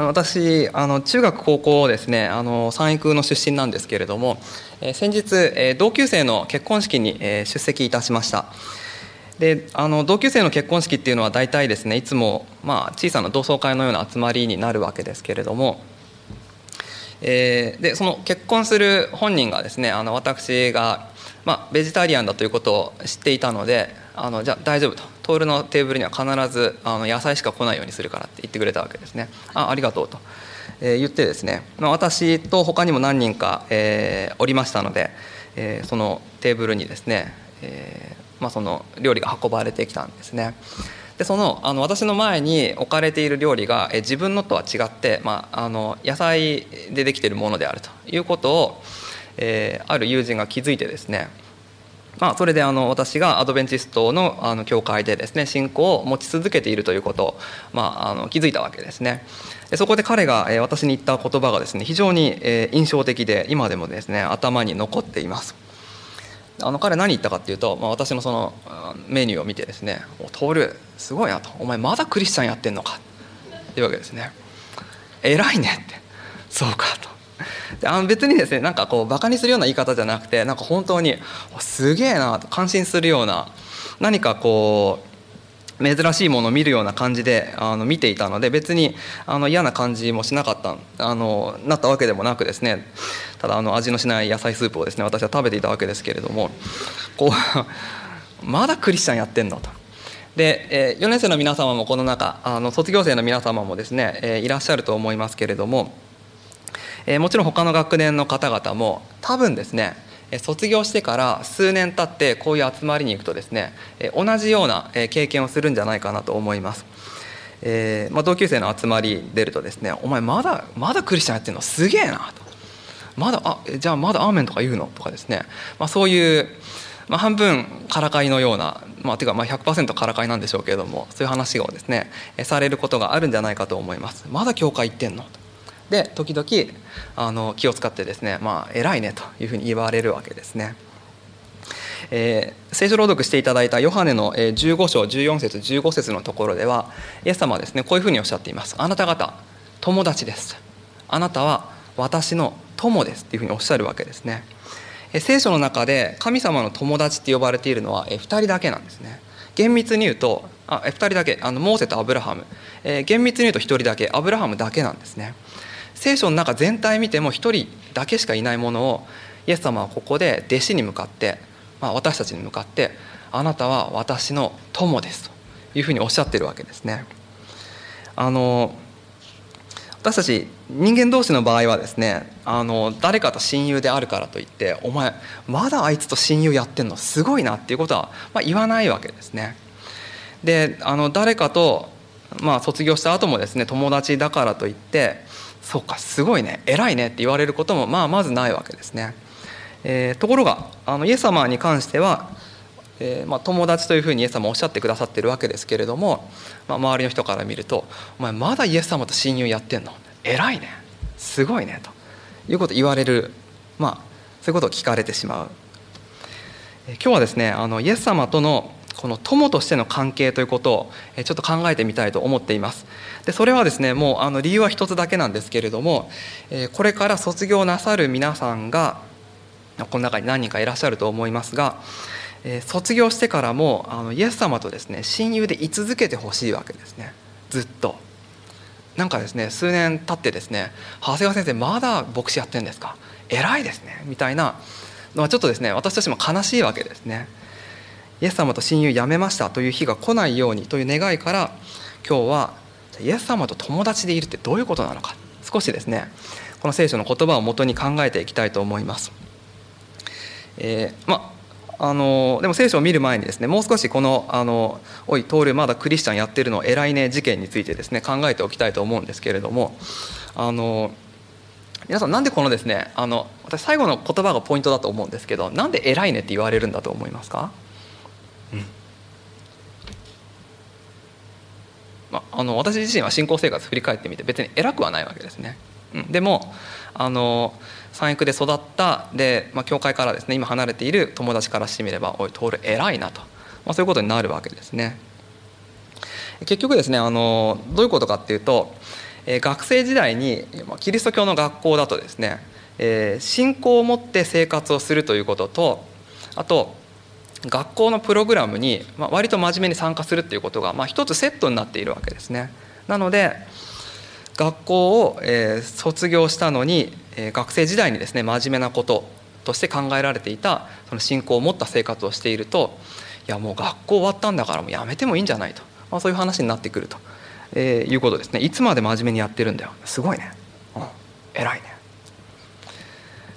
あの私あの中学高校ですねあの三育の出身なんですけれども、えー、先日、えー、同級生の結婚式に、えー、出席いたしました。であの同級生の結婚式っていうのは大体ですねいつも、まあ、小さな同窓会のような集まりになるわけですけれども、え、でその結婚する本人がですねあの私が、まあ、ベジタリアンだということを知っていたのであのじゃあ大丈夫と。徹のテーブルには必ずあの野菜しか来ないようにするからって言ってくれたわけですね。あありがとうと、えー、言ってですね、まあ、私と他にも何人か、えー、おりましたので、えー、そのテーブルにですね、えーまあ、その料理が運ばれてきたんですね。でそのあの私の前に置かれている料理が、え自分のとは違って、まあ、あの野菜でできているものであるということを、えー、ある友人が気づいてですねまあ、それであの私がアドベンチストのあの教会でですね信仰を持ち続けているということを、まあ、あの気づいたわけですね。そこで彼が私に言った言葉がですね非常に印象的で今でもですね頭に残っています。あの彼何言ったかっていうと、まあ、私のそのメニューを見てですね「お徹すごいな」と「お前まだクリスチャンやってんのか」っていうわけですね「偉いね」って「そうか」と。あの別にですねなんかこうバカにするような言い方じゃなくてなんか本当にすげえなと感心するような何かこう珍しいものを見るような感じであの見ていたので別にあの嫌な感じもしなかったあのなったわけでもなくですねただあの味のしない野菜スープをですね私は食べていたわけですけれどもこう まだクリスチャンやってんのと。で、え4年生の皆様もこの中あの卒業生の皆様もですね、えいらっしゃると思いますけれどもえもちろん他の学年の方々も多分ですね卒業してから数年経ってこういう集まりに行くとですね同じような経験をするんじゃないかなと思います。えーまあ、同級生の集まり出るとですね「お前まだまだクリスチャンやってるのすげえな」と「まだあじゃあまだアーメンとか言うの?」とかですね、まあ、そういう、まあ、半分からかいのような、まあ、ていうかまあ100%からかいなんでしょうけれどもそういう話をですねされることがあるんじゃないかと思います。まだ教会行ってんので時々あの気を使ってですねまあ偉いねというふうに言われるわけですね。えー、聖書朗読していただいたヨハネの15章14節15節のところではイエス様はですねこういうふうにおっしゃっています。あなた方友達です。あなたは私の友ですっていうふうにおっしゃるわけですね。聖書の中で神様の友達って呼ばれているのは2人だけなんですね。厳密に言うとあ2人だけあのモーセとアブラハム、えー、厳密に言うと1人だけアブラハムだけなんですね。聖書の中全体見ても一人だけしかいないものをイエス様はここで弟子に向かって、まあ、私たちに向かって「あなたは私の友です」というふうにおっしゃってるわけですね。あの私たち人間同士の場合はですねあの誰かと親友であるからといって「お前まだあいつと親友やってんのすごいな」っていうことは、まあ、言わないわけですね。であの誰かと、まあ、卒業した後もですね友達だからといってそうかすごいね偉いねって言われることもまあまずないわけですね。えー、ところがあのイエス様に関しては、えーまあ、友達というふうにイエス様おっしゃってくださってるわけですけれども、まあ、周りの人から見ると「お前まだイエス様と親友やってんの？偉いねすごいね」ということを言われる、まあ、そういうことを聞かれてしまう。え今日はですねあのイエス様とのこの友としての関係ということをちょっと考えてみたいと思っています。でそれはですねもうあの理由は一つだけなんですけれどもこれから卒業なさる皆さんがこの中に何人かいらっしゃると思いますが卒業してからもあのイエス様とですね親友で居続けてほしいわけですね。ずっと。なんかですね数年経ってですね「長谷川先生まだ牧師やってんですか？偉いですね」みたいなのはちょっとですね私としても悲しいわけですね。イエス様と親友やめましたという日が来ないようにという願いから今日はイエス様と友達でいるってどういうことなのか少しですねこの聖書の言葉をもとに考えていきたいと思います。えー、まあのでも聖書を見る前にですねもう少しこの「あのおい徹まだクリスチャンやってるの偉いね」事件についてですね考えておきたいと思うんですけれどもあの皆さんなんでこのですねあの私最後の言葉がポイントだと思うんですけどなんで偉いねって言われるんだと思いますか？まあ、あの私自身は信仰生活振り返ってみて別に偉くはないわけですね。うん、でもあの三育で育ったで、まあ、教会からですね今離れている友達からしてみれば「おい徹偉いな」と、まあ、そういうことになるわけですね。結局ですねあのどういうことかっていうと、え学生時代にキリスト教の学校だとですねえ信仰を持って生活をするということとあと学校のプログラムに割と真面目に参加するっていうことが一つセットになっているわけですね。なので学校を卒業したのに学生時代にですね真面目なこととして考えられていたその信仰を持った生活をしているといやもう学校終わったんだからもうやめてもいいんじゃないと、まあ、そういう話になってくると、えー、いうことですね。いつまで真面目にやってるんだよ。すごいね、うん、偉いね。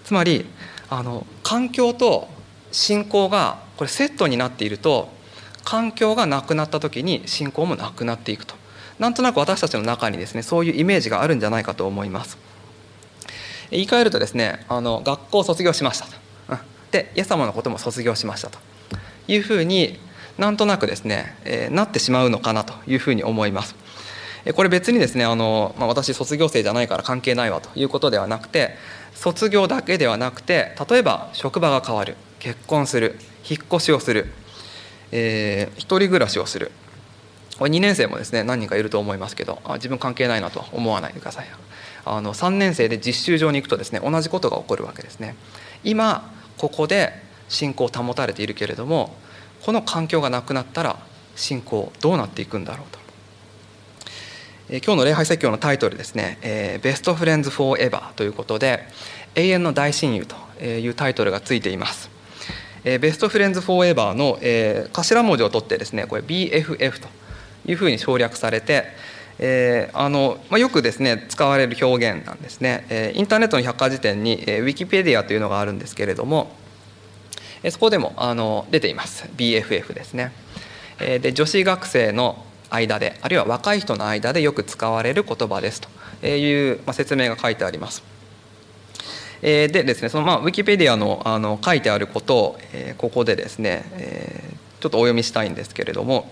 つまりあの環境と信仰がこれセットになっていると環境がなくなった時に信仰もなくなっていくと。なんとなく私たちの中にですねそういうイメージがあるんじゃないかと思います。言い換えるとですねあの学校を卒業しましたと、うん、でイエス様のことも卒業しましたと。いうふうになんとなくですね、えー、なってしまうのかなというふうに思います。これ別にですねあの、まあ、私卒業生じゃないから関係ないわということではなくて卒業だけではなくて例えば職場が変わる結婚する引っ越しをする、えー、一人暮らしをする。これ2年生もですね何人かいると思いますけどあ自分関係ないなと思わないでください。あの3年生で実習場に行くとですね同じことが起こるわけですね。今ここで信仰を保たれているけれどもこの環境がなくなったら信仰どうなっていくんだろうと、え今日の礼拝説教のタイトルですね「えー、 Best Friends Forever」ということで「永遠の大親友」というタイトルがついています。 Best Friends Forever の、えー、頭文字を取ってですねこれ BFF というふうに省略されて、えーあのまあ、よくですね使われる表現なんですね、えー、インターネットの百科事典に、えー、ウィキペディアというのがあるんですけれども、えー、そこでもあの出ています。BFF ですね、えー、で女子学生の間であるいは若い人の間でよく使われる言葉ですという、まあ、説明が書いてあります。えー、でですねそのまあウィキペディアのあの書いてあることを、えー、ここでですね、えー、ちょっとお読みしたいんですけれども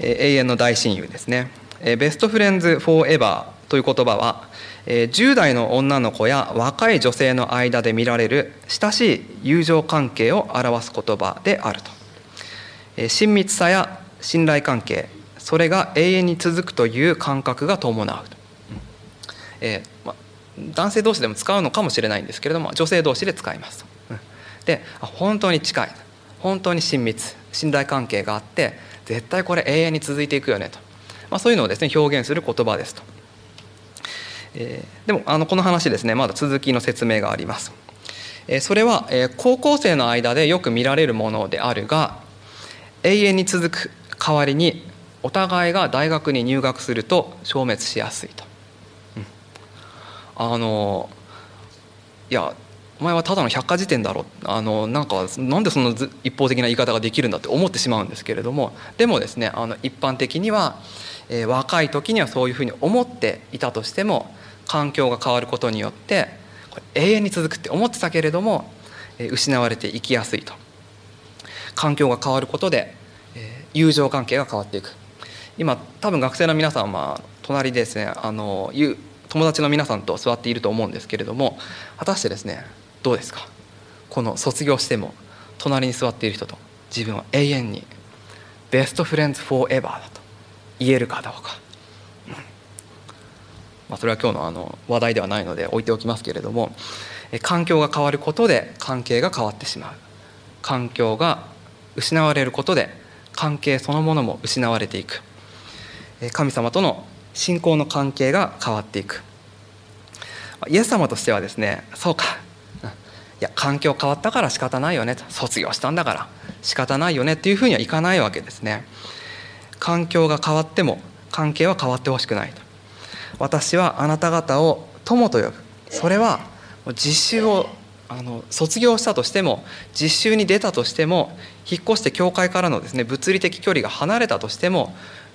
え永遠の大親友ですね。えベストフレンズ・フォーエバーという言葉は10代の女の子や若い女性の間で見られる親しい友情関係を表す言葉であると。え親密さや信頼関係それが永遠に続くという感覚が伴う、えー、男性同士でも使うのかもしれないんですけれども女性同士で使います。で本当に近い。本当に親密。信頼関係があって絶対これ永遠に続いていくよねと、まあ、そういうのをですね表現する言葉ですと、えー、でもあのこの話ですねまだ続きの説明があります、えー、それは、えー、高校生の間でよく見られるものであるが永遠に続く代わりにお互いが大学に入学すると消滅しやすいと、あのいやお前はただの百科事典だろ。あのなんかなんでその一方的な言い方ができるんだって思ってしまうんですけれども。でもですねあの一般的には、えー、若い時にはそういうふうに思っていたとしても環境が変わることによってこれ永遠に続くって思ってたけれども、えー、失われていきやすいと。環境が変わることで、えー、友情関係が変わっていく。今多分学生の皆さんは隣でですね。あの友達の皆さんと座っていると思うんですけれども果たしてですねどうですか？この卒業しても隣に座っている人と自分は永遠にベストフレンズフォーエバーだと言えるかどうか、まあ、それは今日のあの話題ではないので置いておきますけれども環境が変わることで関係が変わってしまう。環境が失われることで関係そのものも失われていく。神様との信仰の関係が変わっていく。イエス様としてはですねそうか。いや環境変わったから仕方ないよねと。卒業したんだから仕方ないよねっていうふうにはいかないわけですね。環境が変わっても関係は変わってほしくないと。私はあなた方を友と呼ぶ。それは実習をあの卒業したとしても実習に出たとしても引っ越して教会からのですね物理的距離が離れたとしても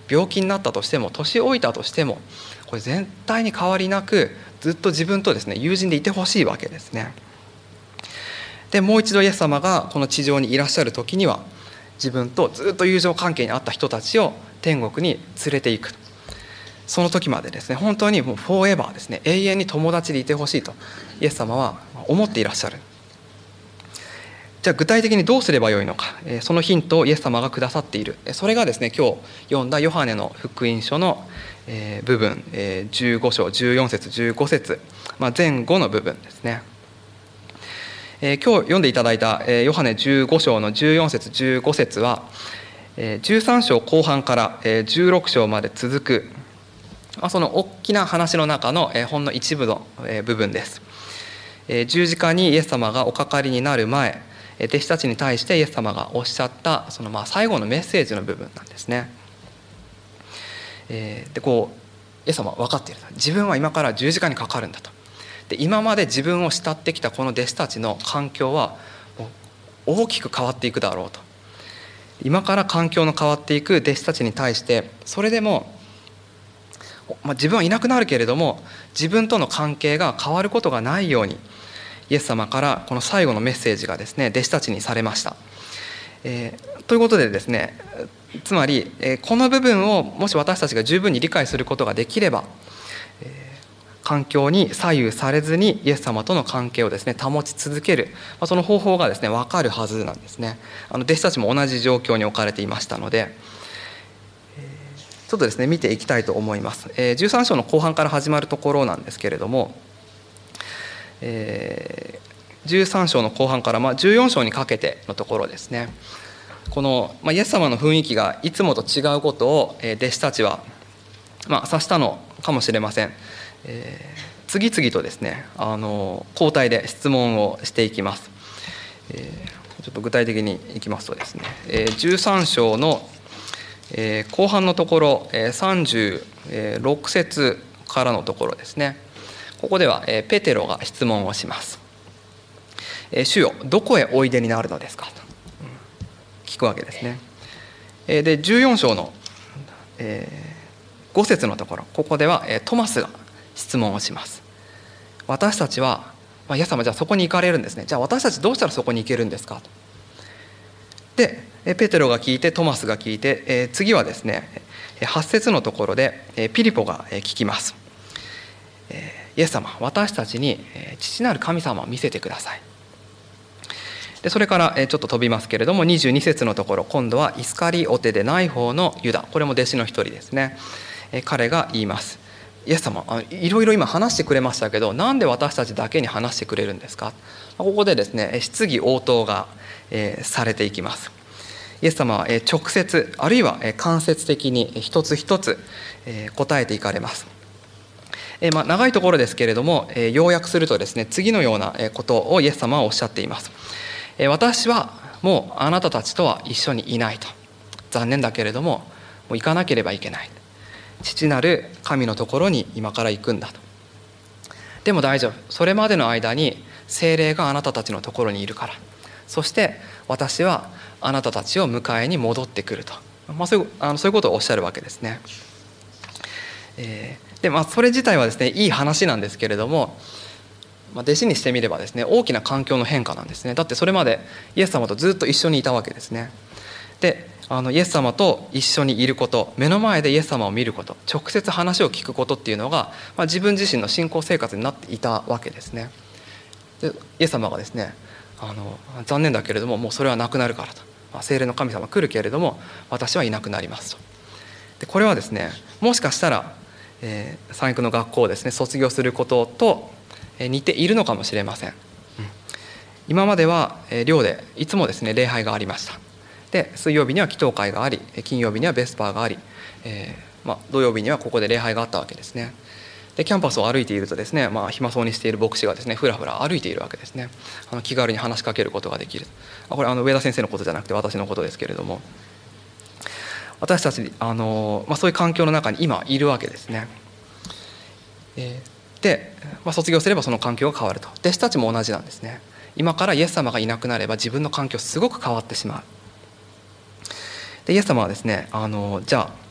病気になったとしても年老いたとしてもこれ絶対に変わりなくずっと自分とですね友人でいてほしいわけですね。でもう一度イエス様がこの地上にいらっしゃる時には自分とずっと友情関係にあった人たちを天国に連れていくその時までですね本当にもうフォーエバーですね永遠に友達でいてほしいとイエス様は思っていらっしゃるじゃあ具体的にどうすればよいのかそのヒントをイエス様がくださっている。それがですね今日読んだヨハネの福音書の部分15章14節15節まあ、前後の部分ですね。今日読んでいただいたヨハネ15章の14節15節は13章後半から16章まで続くその大きな話の中のほんの一部の部分です。十字架にイエス様がおかかりになる前弟子たちに対してイエス様がおっしゃったそのまあ最後のメッセージの部分なんですね。えでこうイエス様は分かっている自分は今から十字架にかかるんだと。で今まで自分を慕ってきたこの弟子たちの環境は大きく変わっていくだろうと。今から環境の変わっていく弟子たちに対してそれでも、まあ、自分はいなくなるけれども自分との関係が変わることがないようにイエス様からこの最後のメッセージがですね弟子たちにされました。えー、ということでですねつまり、えー、この部分をもし私たちが十分に理解することができれば、えー、環境に左右されずにイエス様との関係をですね保ち続ける、まあ、その方法がですね分かるはずなんですねあの弟子たちも同じ状況に置かれていましたので。ちょっとですね見ていきたいと思いますえ。13章の後半から始まるところなんですけれども、えー、13章の後半からまあ14章にかけてのところですね。この、まあ、イエス様の雰囲気がいつもと違うことを、えー、弟子たちは、まあ、察したのかもしれません、えー、次々とですねあの交代で質問をしていきます、えー、ちょっと具体的にいきますとですね、えー、13章の、えー、後半のところ、えー、36節からのところですね。ここではペテロが質問をします「主よどこへおいでになるのですか?」と。聞くわけですね。で14章の5節のところ。ここではトマスが質問をします。私たちは、まあ、イエス様じゃあそこに行かれるんですね。じゃあ私たちどうしたらそこに行けるんですか？と。でペテロが聞いてトマスが聞いて次はですね8節のところでピリポが聞きます。イエス様私たちに父なる神様を見せてください。でそれからちょっと飛びますけれども22節のところ今度はイスカリオテでない方のユダ。これも弟子の一人ですね。彼が言います。イエス様いろいろ今話してくれましたけどなんで私たちだけに話してくれるんですか？ここでですね質疑応答がされていきます。イエス様は直接あるいは間接的に一つ一つ答えていかれます。えまあ、長いところですけれども、え要約するとですね次のようなことをイエス様はおっしゃっています、え私はもうあなたたちとは一緒にいないと。残念だけれどももう行かなければいけない。父なる神のところに今から行くんだと。でも大丈夫。それまでの間に精霊があなたたちのところにいるから。そして私はあなたたちを迎えに戻ってくると、まあ、そういうあのそういうことをおっしゃるわけですね。えー、でまあそれ自体はですねいい話なんですけれども、まあ、弟子にしてみればですね大きな環境の変化なんですね。だってそれまでイエス様とずっと一緒にいたわけですね。であのイエス様と一緒にいること目の前でイエス様を見ること直接話を聞くことっていうのが、まあ、自分自身の信仰生活になっていたわけですね。でイエス様がですねあの残念だけれどももうそれはなくなるからと、まあ、精霊の神様来るけれども私はいなくなりますと。でこれはですねもしかしたらえー、三育の学校をですね卒業することと似ているのかもしれません、うん、今までは寮でいつもですね礼拝がありました。で水曜日には祈祷会があり金曜日にはベスパーがあり、えー、まあ、土曜日にはここで礼拝があったわけですね。でキャンパスを歩いているとですね、まあ、暇そうにしている牧師がですねふらふら歩いているわけですね。あの気軽に話しかけることができる。これあの上田先生のことじゃなくて私のことですけれども私たちあの、まあ、そういう環境の中に今いるわけですね。えー、で、まあ、卒業すればその環境が変わると弟子たちも同じなんですね。今からイエス様がいなくなれば自分の環境すごく変わってしまう。でイエス様はですねあのじゃあ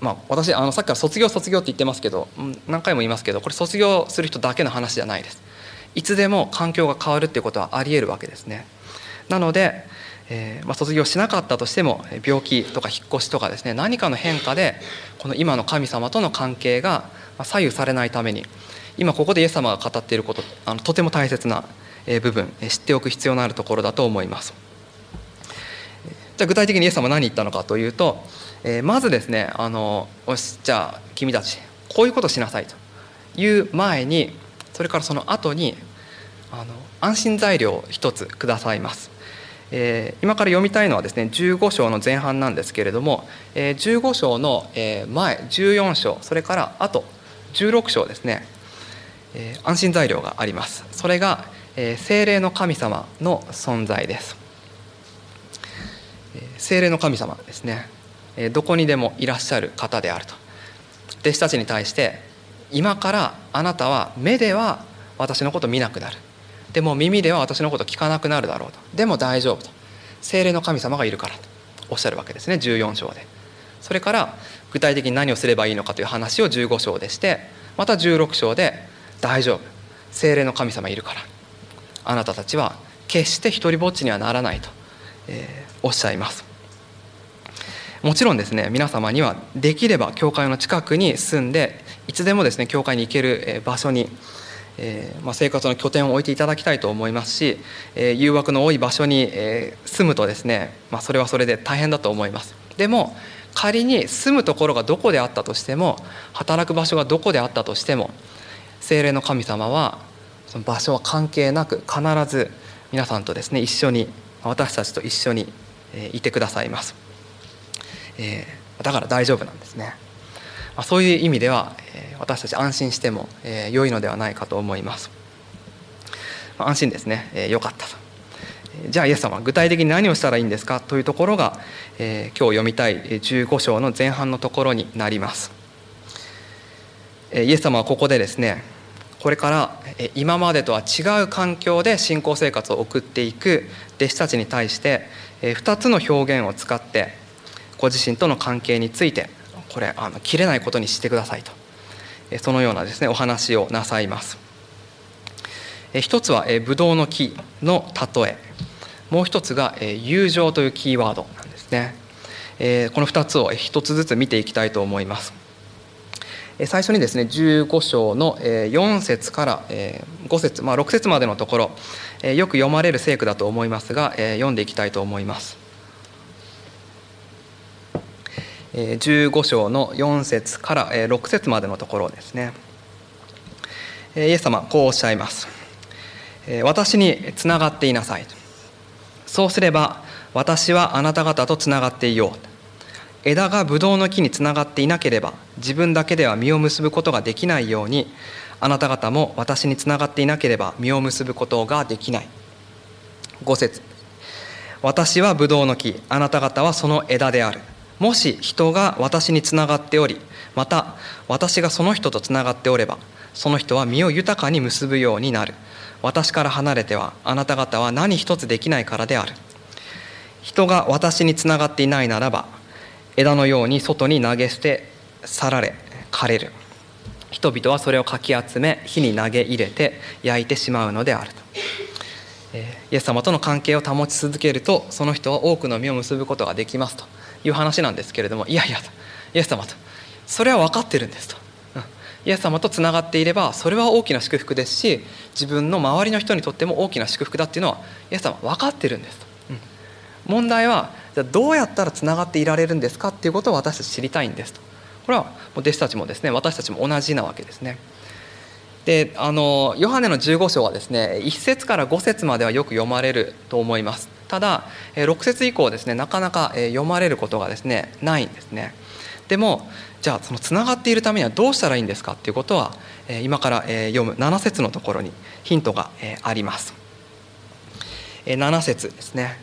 まあ、私あのさっきから卒業卒業って言ってますけど何回も言いますけどこれ卒業する人だけの話じゃないですいつでも環境が変わるっていうことはありえるわけですねなのでえー、まあ、卒業しなかったとしても病気とか引っ越しとかですね何かの変化でこの今の神様との関係が左右されないために今ここでイエス様が語っていることあのとても大切な部分知っておく必要のあるところだと思います。じゃあ具体的にイエス様何言ったのかというとえまずですねあのよしじゃあ君たちこういうことしなさいという前にそれからその後にあの安心材料を一つくださいます。え、今から読みたいのはですね15章の前半なんですけれども、え、15章の前14章それからあと16章ですね、え、安心材料があります。それが、えー、精霊の神様の存在です、精霊の神様ですね、どこにでもいらっしゃる方であると。弟子たちに対して今からあなたは目では私のこと見なくなる。でも耳では私のこと聞かなくなるだろうと。でも大丈夫と。精霊の神様がいるからと。おっしゃるわけですね。14章で。それから具体的に何をすればいいのかという話を15章でしてまた16章で大丈夫。精霊の神様いるから。あなたたちは決して一りぼっちにはならないと、えー、おっしゃいます。もちろんですね皆様にはできれば教会の近くに住んでいつでもですね教会に行ける場所にえーまあ、生活の拠点を置いていただきたいと思いますし、えー、誘惑の多い場所に、えー、住むとですね、まあ、それはそれで大変だと思います。でも仮に住むところがどこであったとしても働く場所がどこであったとしても精霊の神様はその場所は関係なく必ず皆さんとですね一緒に私たちと一緒にいてくださいます、えー、だから大丈夫なんですね。まそういう意味では私たち安心してもえ良いのではないかと思います。安心ですね。よかったと。じゃあイエス様は具体的に何をしたらいいんですかというところがえ今日読みたい15章の前半のところになります。えイエス様はここでですねこれから今までとは違う環境で信仰生活を送っていく弟子たちに対して2つの表現を使ってご自身との関係についてこれあの切れないことにしてくださいと。そのようなですねお話をなさいます。一つはブドウの木の例え。もう一つが友情というキーワードなんですね。この2つを一つずつ見ていきたいと思います。最初にですね15章の4節から5節まあ6節までのところよく読まれる聖句だと思いますが読んでいきたいと思います。15章の4節から6節までのところですね。イエス様こうおっしゃいます。私につながっていなさい。そうすれば私はあなた方とつながっていよう。枝がブドウの木につながっていなければ自分だけでは実を結ぶことができないようにあなた方も私につながっていなければ実を結ぶことができない。5節。私はブドウの木あなた方はその枝である。もし人が私につながっておりまた私がその人とつながっておればその人は身を豊かに結ぶようになる。私から離れてはあなた方は何一つできないからである。人が私につながっていないならば枝のように外に投げ捨て去られ枯れる。人々はそれをかき集め火に投げ入れて焼いてしまうのであると。イエス様との関係を保ち続けるとその人は多くの実を結ぶことができますと。いう話なんですけれどもいやいやとイエス様とそれは分かってるんですと、うん、イエス様とつながっていればそれは大きな祝福ですし自分の周りの人にとっても大きな祝福だっていうのはイエス様分かってるんですと、うん、問題はじゃどうやったらつながっていられるんですかっていうことを私たち知りたいんですと。これは弟子たちもですね私たちも同じなわけですね。であのヨハネの15章はですね1節から5節まではよく読まれると思います。ただ6節以降ですねなかなか読まれることがですねないんですね。でもじゃあそのつながっているためにはどうしたらいいんですか？っていうことは今から読む7節のところにヒントがあります。7節ですね。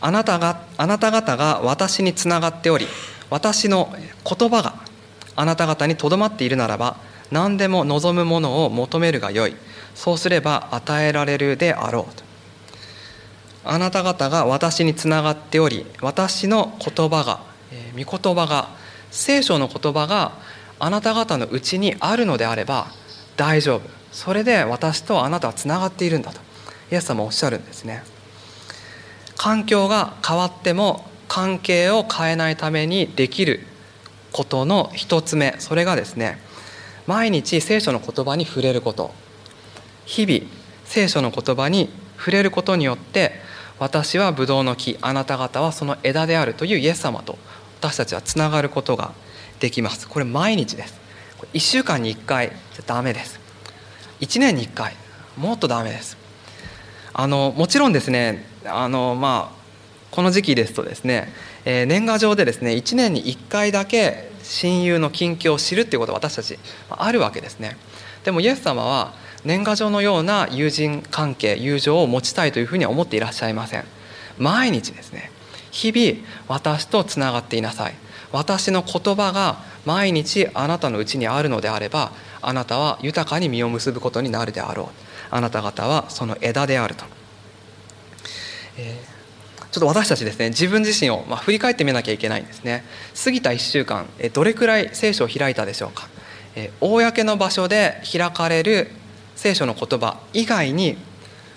あなたがあなた方が私につながっており私の言葉があなた方にとどまっているならば何でも望むものを求めるがよい。そうすれば与えられるであろうと。あなた方が私につながっており私の言葉が、えー、御言葉が聖書の言葉があなた方のうちにあるのであれば大丈夫。それで私とあなたはつながっているんだとイエス様おっしゃるんですね。環境が変わっても関係を変えないためにできることの一つ目それがですね毎日聖書の言葉に触れること。日々聖書の言葉に触れることによって私はブドウの木あなた方はその枝であるというイエス様と私たちはつながることができます。これ毎日です。1週間に1回じゃダメです。1年に1回。もっとダメです。あのもちろんですねあのまあこの時期ですとですね、えー、年賀状でですね1年に1回だけ親友の近況を知るっていうことは私たちあるわけですね。でもイエス様は年賀状のような友人関係友情を持ちたいというふうには思っていらっしゃいません。毎日ですね日々私とつながっていなさい。私の言葉が毎日あなたのうちにあるのであればあなたは豊かに実を結ぶことになるであろう。あなた方はその枝であると、えー、ちょっと私たちですね自分自身をまあ振り返ってみなきゃいけないんですね。過ぎた1週間えどれくらい聖書を開いたでしょうか、えー、公の場所で開かれる聖書の言葉以外に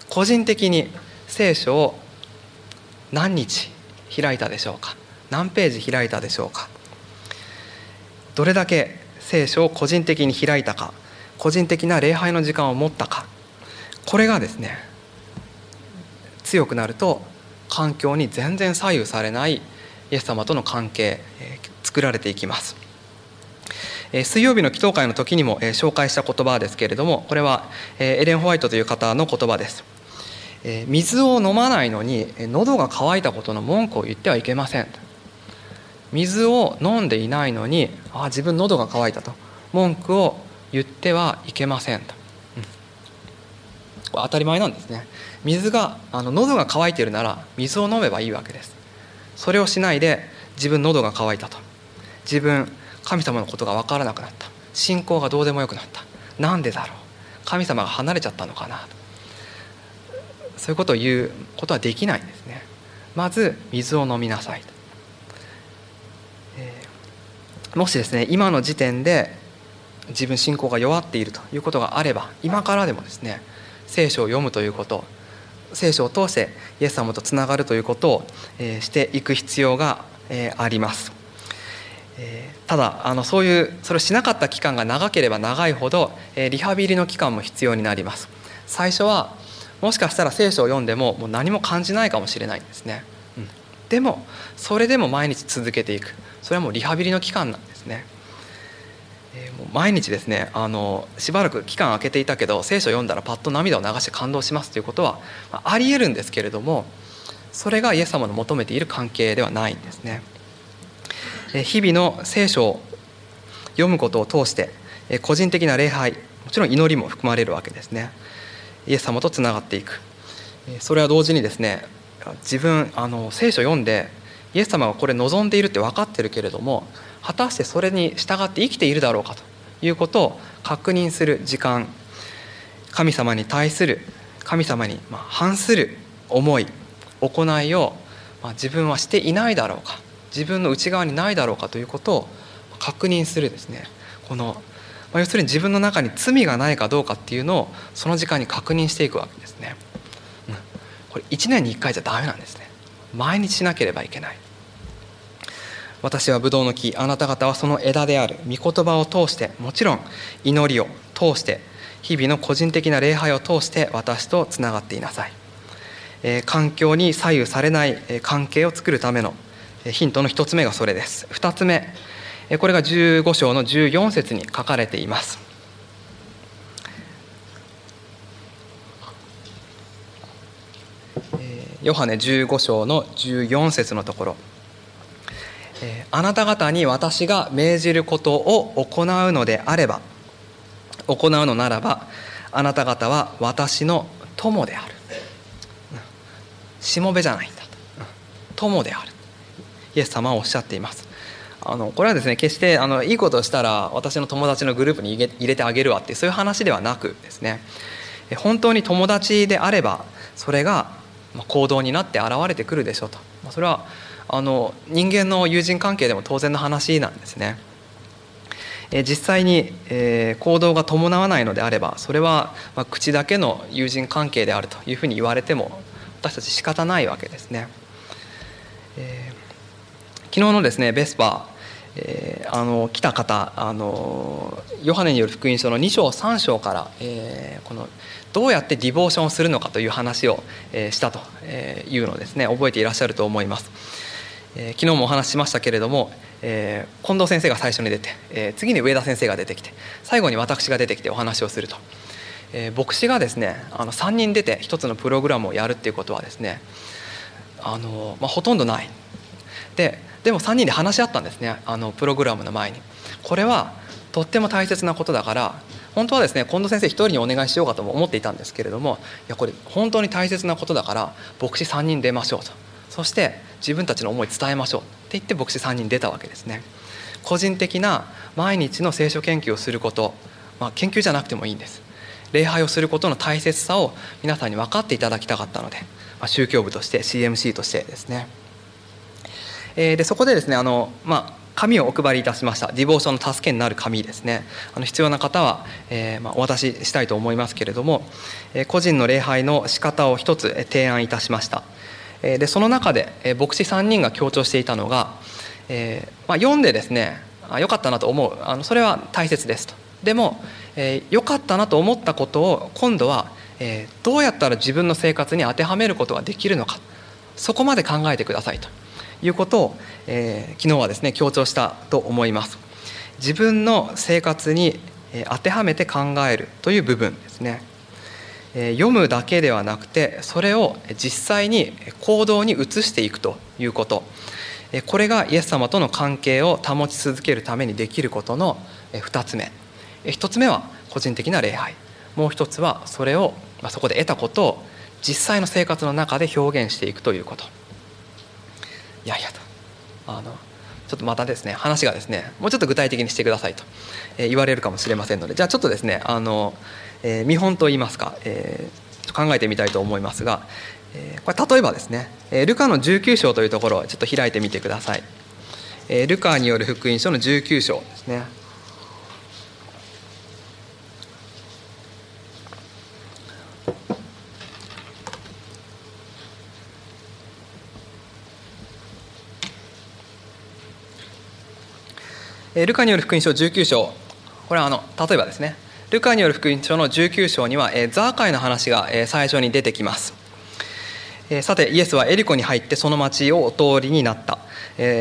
個人的に聖書を何日開いたでしょうか？何ページ開いたでしょうか？どれだけ聖書を個人的に開いたか？個人的な礼拝の時間を持ったか？これがですね強くなると環境に全然左右されないイエス様との関係、作られていきます。水曜日の祈祷会の時にも紹介した言葉ですけれどもこれはエレン・ホワイトという方の言葉です。水を飲まないのに喉が渇いたことの文句を言ってはいけません。水を飲んでいないのにああ自分喉が渇いたと。文句を言ってはいけませんと、うん、これ当たり前なんですね。水があの喉が渇いているなら水を飲めばいいわけです。それをしないで自分喉が渇いたと。自分神様のことが分からなくなった。信仰がどうでもよくなった。なんでだろう。神様が離れちゃったのかな。とそういうことを言うことはできないんですね。まず水を飲みなさいと、えー、もしですね今の時点で自分信仰が弱っているということがあれば今からでもですね聖書を読むということ聖書を通してイエス様とつながるということを、え、していく必要が、え、あります。えただあのそういうそれをしなかった期間が長ければ長いほど、えリハビリの期間も必要になります。最初はもしかしたら聖書を読んでももう何も感じないかもしれないんですね、うん、でもそれでも毎日続けていく。それはもうリハビリの期間なんですね、えー、もう毎日ですねあのしばらく期間空けていたけど聖書を読んだらパッと涙を流して感動しますということは、まあ、ありえるんですけれどもそれがイエス様の求めている関係ではないんですね日々の聖書を読むことを通して個人的な礼拝もちろん祈りも含まれるわけですね。イエス様とつながっていく。それは同時にですね自分あの聖書読んでイエス様がこれ望んでいるって分かってるけれども果たしてそれに従って生きているだろうかということを確認する時間神様に対する神様に反する思い行いを自分はしていないだろうか。自分の内側にないだろうかということを確認するですね。この、まあ、要するに自分の中に罪がないかどうかっていうのをその時間に確認していくわけですね、うん、これ1年に1回じゃダメなんですね。毎日しなければいけない。私はブドウの木あなた方はその枝である。御言葉を通してもちろん祈りを通して日々の個人的な礼拝を通して私とつながっていなさい、えー、環境に左右されない関係を作るためのヒントの1つ目がそれです。2つ目これが15章の14節に書かれています。ヨハネ15章の14節のところ。あなた方に私が命じることを行うのであれば行うのならばあなた方は私の友である。しもべじゃないんだ友である。イエス様はおっしゃっています。あのこれはですね決してあのいいことをしたら私の友達のグループに入れてあげるわってそういう話ではなくですね本当に友達であればそれが行動になって現れてくるでしょうと。それはあの人間の友人関係でも当然の話なんですね。実際に行動が伴わないのであればそれは口だけの友人関係であるというふうに言われても私たち仕方ないわけですね。昨日のですねベスパえー、あの来た方あのヨハネによる福音書の2章3章から、えー、このどうやってディボーションをするのかという話を、えー、したというのをですね覚えていらっしゃると思います、えー、昨日もお話ししましたけれども、えー、近藤先生が最初に出て、えー、次に上田先生が出てきて最後に私が出てきてお話をすると、えー、牧師がですねあの3人出て1つのプログラムをやるっていうことはですねあの、まあ、ほとんどない。ででも3人で話し合ったんですねあのプログラムの前に。これはとっても大切なことだから本当はですね近藤先生一人にお願いしようかとも思っていたんですけれどもいやこれ本当に大切なことだから牧師3人出ましょうと。そして自分たちの思い伝えましょうって言って牧師3人出たわけですね。個人的な毎日の聖書研究をすること、まあ、研究じゃなくてもいいんです。礼拝をすることの大切さを皆さんに分かっていただきたかったので、まあ、宗教部として CMC としてですね。えー、でそこでですねあの、まあ、紙をお配りいたしました。ディボーションの助けになる紙ですね。あの必要な方は、えーまあ、お渡ししたいと思いますけれども、え、個人の礼拝の仕方を一つ提案いたしました、え、でその中で、え、牧師3人が強調していたのが、えまあ、読んでですねあよかったなと思う。あのそれは大切ですと。でも、えー、よかったなと思ったことを今度は、えー、どうやったら自分の生活に当てはめることができるのか。そこまで考えてくださいと。いうことを、えー、昨日はですね強調したと思います。自分の生活に当てはめて考えるという部分ですね。読むだけではなくてそれを実際に行動に移していくということ。これがイエス様との関係を保ち続けるためにできることの2つ目。1つ目は個人的な礼拝。もう一つはそれをそこで得たことを実際の生活の中で表現していくということ。いやいやと。あのちょっとまたですね話がですねもうちょっと具体的にしてくださいと、えー、言われるかもしれませんのでじゃあちょっとですねあの、えー、見本といいますか、えー、考えてみたいと思いますが、えー、これ例えばですね、えー、ルカの19章というところをちょっと開いてみてください、えー、ルカによる福音書の19章ですね。ルカによる福音書19章。これはあの例えばですね。ルカによる福音書の19章にはザーカイの話が最初に出てきます。さてイエスはエリコに入ってその町をお通りになった。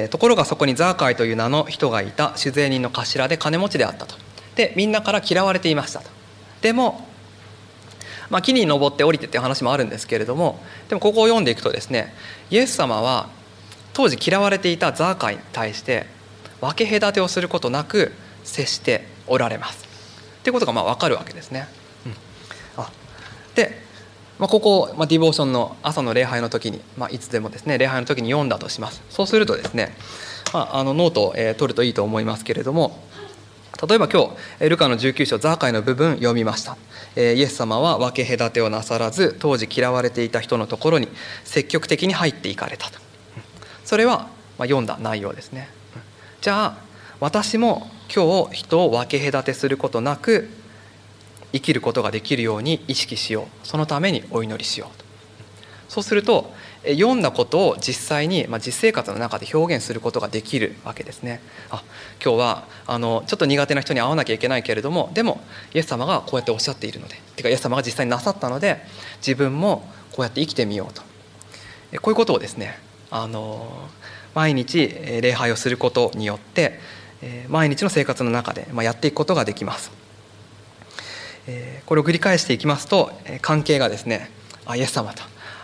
ところがそこにザーカイという名の人がいた。酒税人の頭で金持ちであったと。でみんなから嫌われていましたと。でも、まあ、木に登って降りてっていう話もあるんですけれどもでもここを読んでいくとですねイエス様は当時嫌われていたザーカイに対して分け隔てをすることなく接しておられます。っていうことがまあ分かるわけですね。うん、あで、まあ、ここ、まあ、 devotion の朝の礼拝の時に、まあ、いつでもですね礼拝の時に読んだとします。そうするとですね、まあ、あのノートを、えー、取るといいと思いますけれども例えば今日ルカの19章ザーカイの部分読みました、えー、イエス様は分け隔てをなさらず当時嫌われていた人のところに積極的に入っていかれたと。それは、まあ、読んだ内容ですねじゃあ私も今日人を分け隔てすることなく生きることができるように意識しよう。そのためにお祈りしようと。そうすると読んだことを実際に、まあ、実生活の中で表現することができるわけですね。あ今日はあのちょっと苦手な人に会わなきゃいけないけれどもでもイエス様がこうやっておっしゃっているのでてかイエス様が実際になさったので自分もこうやって生きてみようと。こういうことをですねあの毎日礼拝をすることによって毎日の生活の中でやっていくことができます。これを繰り返していきますと関係がですねあイエス様と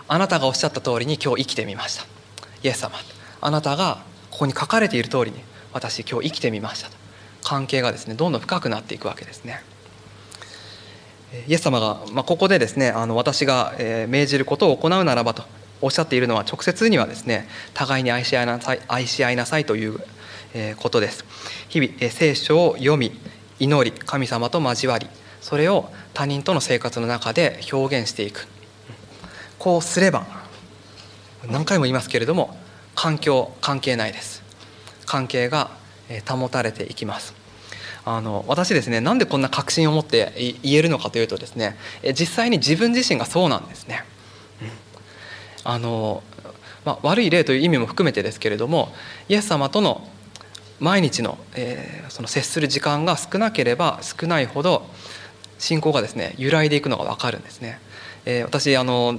あなたがおっしゃった通りに今日生きてみました。イエス様あなたがここに書かれている通りに私今日生きてみましたと。関係がですねどんどん深くなっていくわけですね。イエス様が、まあ、ここでですねあの私が命じることを行うならばとおっしゃっているのは直接にはですね互いに愛し合いなさい愛し合いなさいということです。日々聖書を読み祈り神様と交わりそれを他人との生活の中で表現していく。こうすれば何回も言いますけれども環境関係ないです。関係が保たれていきます。あの私ですねなんでこんな確信を持って言えるのかというとですね実際に自分自身がそうなんですね。あの、まあ、悪い例という意味も含めてですけれどもイエス様との毎日の,、えー、その接する時間が少なければ少ないほど信仰がですね揺らいでいくのが分かるんですね。えー、私あの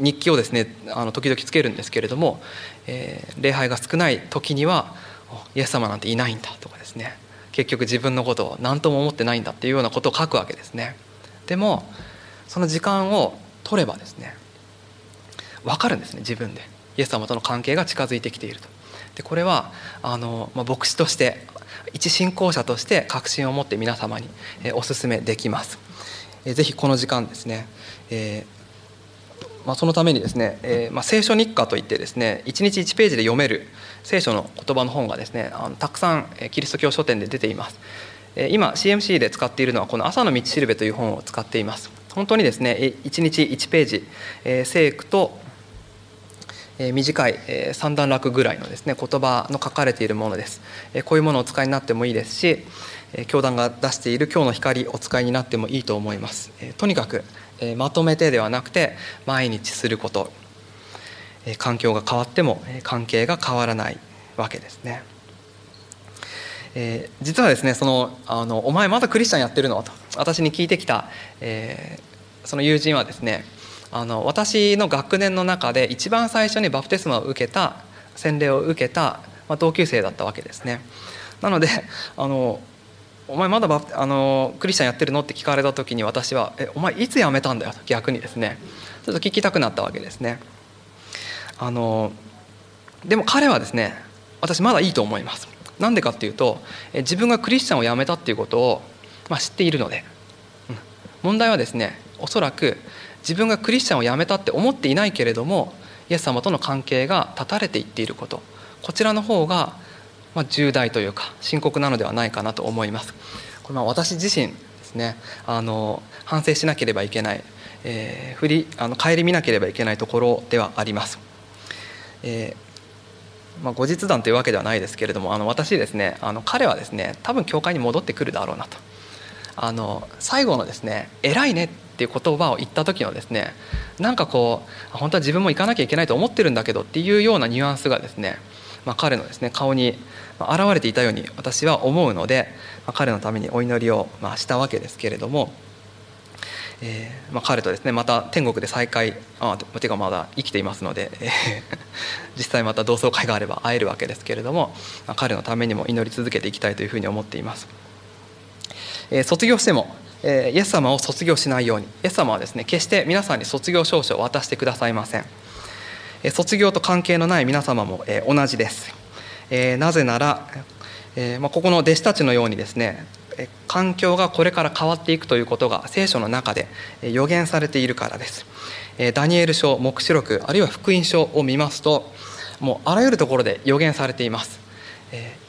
日記をですねあの時々つけるんですけれども、えー、礼拝が少ない時にはイエス様なんていないんだとかですね結局自分のことを何とも思ってないんだっていうようなことを書くわけですね。でもその時間を取ればですね分かるんですね自分でイエス様との関係が近づいてきていると。でこれはあの、まあ、牧師として一信仰者として確信を持って皆様にお勧めできます。ぜひこの時間ですね、えーまあ、そのためにですね、えーまあ、聖書日課といってですね1日1ページで読める聖書の言葉の本がですねあのたくさんキリスト教書店で出ています今 CMC で使っているのはこの「朝の道しるべ」という本を使っています本当にですね1日1ページえ聖句とえ短いえ三段落ぐらいのですね言葉の書かれているものです。えこういうものをお使いになってもいいですしえ教団が出している「今日の光」お使いになってもいいと思います。えとにかくえまとめてではなくて毎日すること。え環境が変わってもえ関係が変わらないわけですね。えー、実はですねそのあの「お前まだクリスチャンやってるの?」と私に聞いてきた、えー、その友人はですねあの私の学年の中で一番最初にバプテスマを受けた洗礼を受けた、まあ、同級生だったわけですね。なので あのお前まだバあのクリスチャンやってるの？って聞かれた時に私は「えお前いつ辞めたんだよ」と逆にですねちょっと聞きたくなったわけですね。あのでも彼はですね私まだいいと思います。なんでかっていうと自分がクリスチャンを辞めたっていうことを、まあ、知っているので、うん、問題はですねおそらく自分がクリスチャンを辞めたって思っていないけれどもイエス様との関係が断たれていっていることこちらの方が、ま、重大というか深刻なのではないかなと思います。これま私自身ですねあの反省しなければいけない、えー、振りあの顧みなければいけないところではあります。えーまあ、後日談というわけではないですけれどもあの私ですねあの彼はですね多分教会に戻ってくるだろうなとあの最後のですね「偉いね」っていう言葉を言った時のですねなんかこう本当は自分も行かなきゃいけないと思ってるんだけどっていうようなニュアンスがですね、まあ、彼のですね顔に現れていたように私は思うので、まあ、彼のためにお祈りをまあしたわけですけれども、えーまあ、彼とですねまた天国で再会あていうかまだ生きていますので、えー、実際また同窓会があれば会えるわけですけれども、まあ、彼のためにも祈り続けていきたいというふうに思っています。え、卒業してもえイエス様を卒業しないように。イエス様はですね決して皆さんに卒業証書を渡してくださいません、え卒業と関係のない皆様も、え同じです、えなぜなら、えまここの弟子たちのようにですね環境がこれから変わっていくということが聖書の中で予言されているからです。ダニエル書黙示録あるいは福音書を見ますともうあらゆるところで予言されています。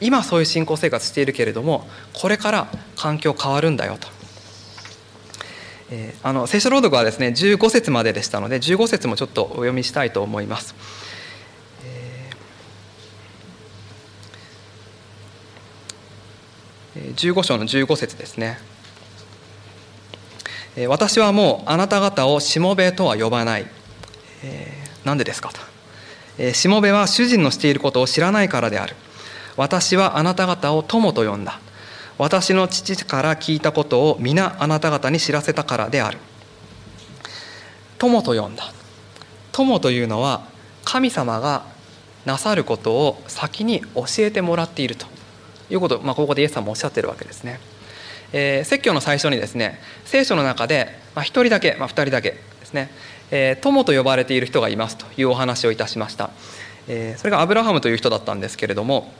今そういう信仰生活しているけれどもこれから環境変わるんだよと。えー、あの聖書朗読はですね15節まででしたので15節もちょっとお読みしたいと思います。15章の15節ですね。私はもうあなた方をしもべとは呼ばない。えー、何でですかと。しもべは主人のしていることを知らないからである。私はあなた方を友と呼んだ。私の父から聞いたことを皆あなた方に知らせたからである。友と呼んだ。友というのは神様がなさることを先に教えてもらっていると。いうこと。を、まあ、ここでイエス様もおっしゃってるわけですね。えー、説教の最初にですね聖書の中で、まあ、1人だけ、まあ、2人だけですね、えー、友と呼ばれている人がいますというお話をいたしました、えー、それがアブラハムという人だったんですけれども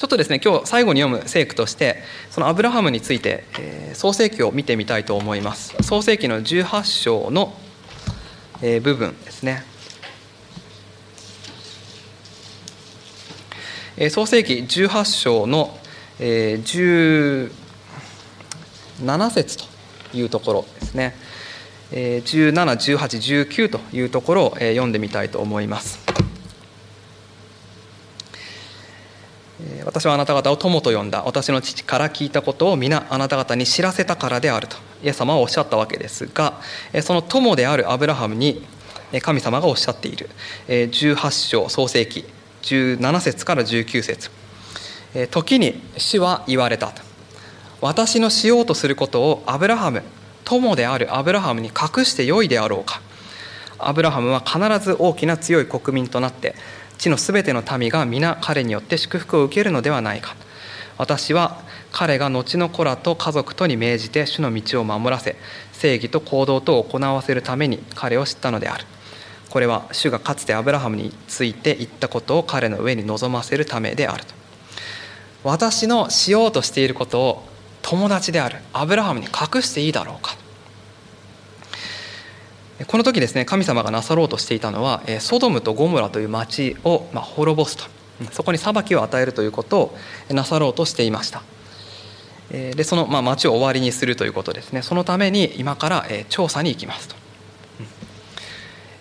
ちょっとですね今日最後に読む聖句としてそのアブラハムについて、えー、創世記を見てみたいと思います。創世記の18章の、えー、部分ですね、えー、創世記18章の、えー、17節というところですね、171819というところを、読んでみたいと思います。私はあなた方を友と呼んだ。私の父から聞いたことを皆あなた方に知らせたからであると。イエス様はおっしゃったわけですがその友であるアブラハムに神様がおっしゃっている。18章創世記17節から19節。時に主は言われた私のしようとすることをアブラハム友であるアブラハムに隠してよいであろうか。アブラハムは必ず大きな強い国民となって地のすべての民が皆彼によって祝福を受けるのではないか。私は彼が後の子らと家族とに命じて主の道を守らせ正義と行動とを行わせるために彼を知ったのである。これは主がかつてアブラハムについて言ったことを彼の上に望ませるためであると。私のしようとしていることを友達であるアブラハムに隠していいだろうか。この時ですね神様がなさろうとしていたのはソドムとゴモラという町を滅ぼすと。そこに裁きを与えるということをなさろうとしていました。でその町を終わりにするということですね。そのために今から調査に行きますと。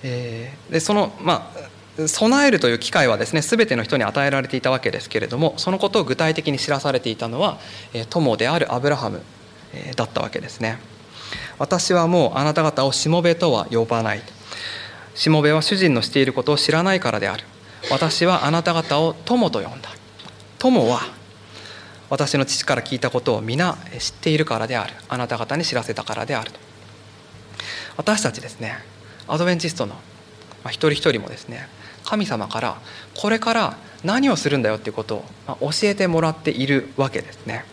でそのまあ備えるという機会はですね全ての人に与えられていたわけですけれどもそのことを具体的に知らされていたのは友であるアブラハムだったわけですね。私はもうあなた方をしもべとは呼ばない。しもべは主人のしていることを知らないからである。私はあなた方を友と呼んだ。友は私の父から聞いたことを皆知っているからである。あなた方に知らせたからである。私たちですねアドベンチストの一人一人もですね神様からこれから何をするんだよっていうことを教えてもらっているわけですね。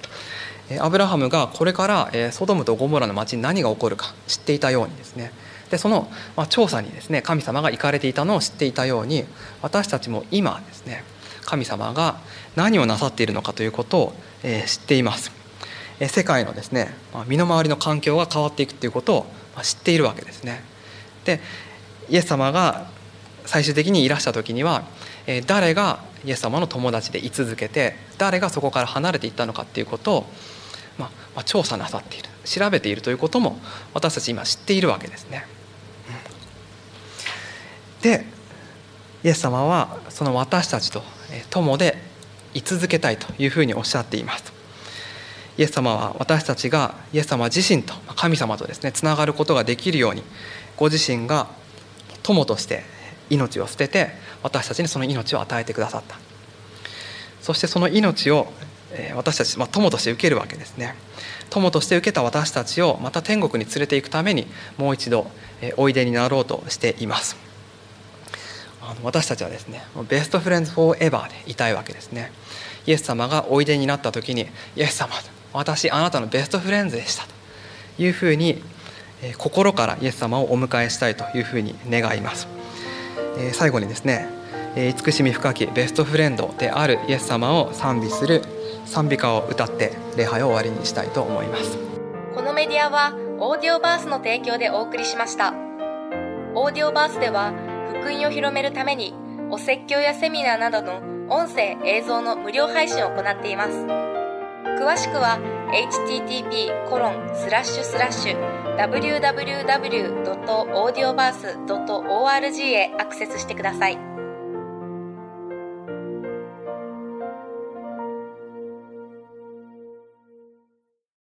アブラハムがこれからソドムとゴモラの町に何が起こるか知っていたようにですね。でその調査にですね神様が行かれていたのを知っていたように私たちも今ですね神様が何をなさっているのかということを知っています。世界のですね身の回りの環境が変わっていくということを知っているわけですね。でイエス様が最終的にいらした時には誰がイエス様の友達で居続けて誰がそこから離れていったのかっていうことを、調査なさっている調べているということも私たち今知っているわけですね。でイエス様はその私たちと友で居続けたいというふうにおっしゃっています。イエス様は私たちがイエス様自身と神様とですねつながることができるようにご自身が友として命を捨てて私たちにその命を与えてくださったそしてその命を私たち、ま、友として受けるわけですね友として受けた私たちをまた天国に連れていくためにもう一度おいでになろうとしています。あの私たちはですねベストフレンズフォーエバーでいたいわけですね。イエス様がおいでになった時にイエス様私あなたのベストフレンズでしたというふうに心からイエス様をお迎えしたいというふうに願います。最後にですね慈しみ深きベストフレンドであるイエス様を賛美する賛美歌を歌って礼拝を終わりにしたいと思います。このメディアはオーディオバースの提供でお送りしました。オーディオバースでは福音を広めるためにお説教やセミナーなどの音声映像の無料配信を行っています。詳しくは http コロンスラッシュスラッシュ www.audioverse.org へアクセスしてください。